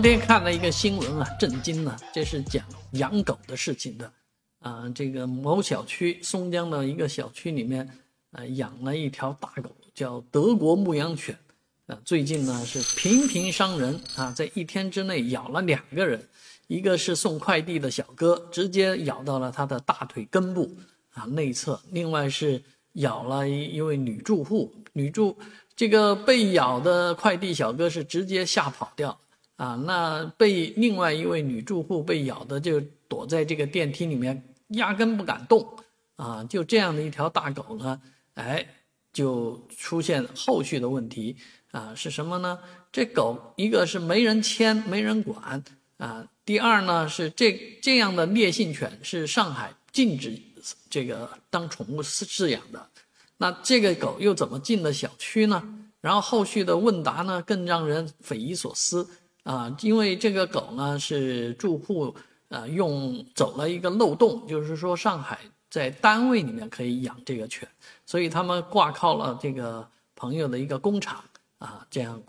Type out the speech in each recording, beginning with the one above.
昨天看了一个新闻啊，震惊了，这是讲养狗的事情的。啊，这个某小区松江的一个小区里面，呃，养了一条大狗，叫德国牧羊犬。啊，最近呢是频频伤人啊，在一天之内咬了两个人，一个是送快递的小哥，直接咬到了他的大腿根部啊内侧；另外是咬了一一位女住户，女住这个被咬的快递小哥是直接吓跑掉。啊，那被另外一位女住户被咬的就躲在这个电梯里面，压根不敢动。啊，就这样的一条大狗呢，哎，就出现后续的问题。啊，是什么呢？这狗一个是没人牵，没人管。啊，第二呢是这这样的烈性犬是上海禁止这个当宠物饲饲养的。那这个狗又怎么进了小区呢？然后后续的问答呢，更让人匪夷所思。啊，因为这个狗呢是住户啊用走了一个漏洞，就是说上海在单位里面可以养这个犬，所以他们挂靠了这个朋友的一个工厂啊，这样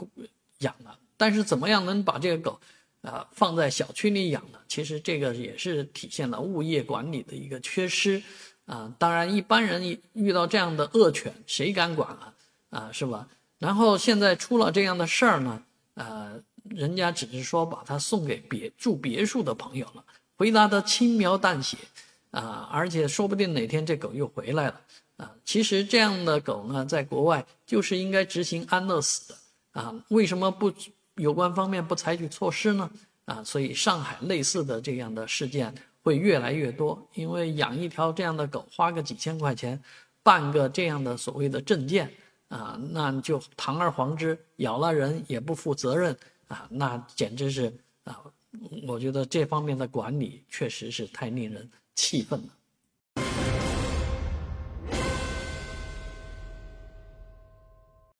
养了。但是怎么样能把这个狗啊放在小区里养呢？其实这个也是体现了物业管理的一个缺失啊。当然一般人遇到这样的恶犬，谁敢管啊？啊，是吧？然后现在出了这样的事儿呢，呃。人家只是说把它送给别住别墅的朋友了，回答的轻描淡写，啊，而且说不定哪天这狗又回来了，啊，其实这样的狗呢，在国外就是应该执行安乐死的，啊，为什么不有关方面不采取措施呢？啊，所以上海类似的这样的事件会越来越多，因为养一条这样的狗花个几千块钱，办个这样的所谓的证件，啊，那就堂而皇之咬了人也不负责任。啊，那简直是啊！我觉得这方面的管理确实是太令人气愤了。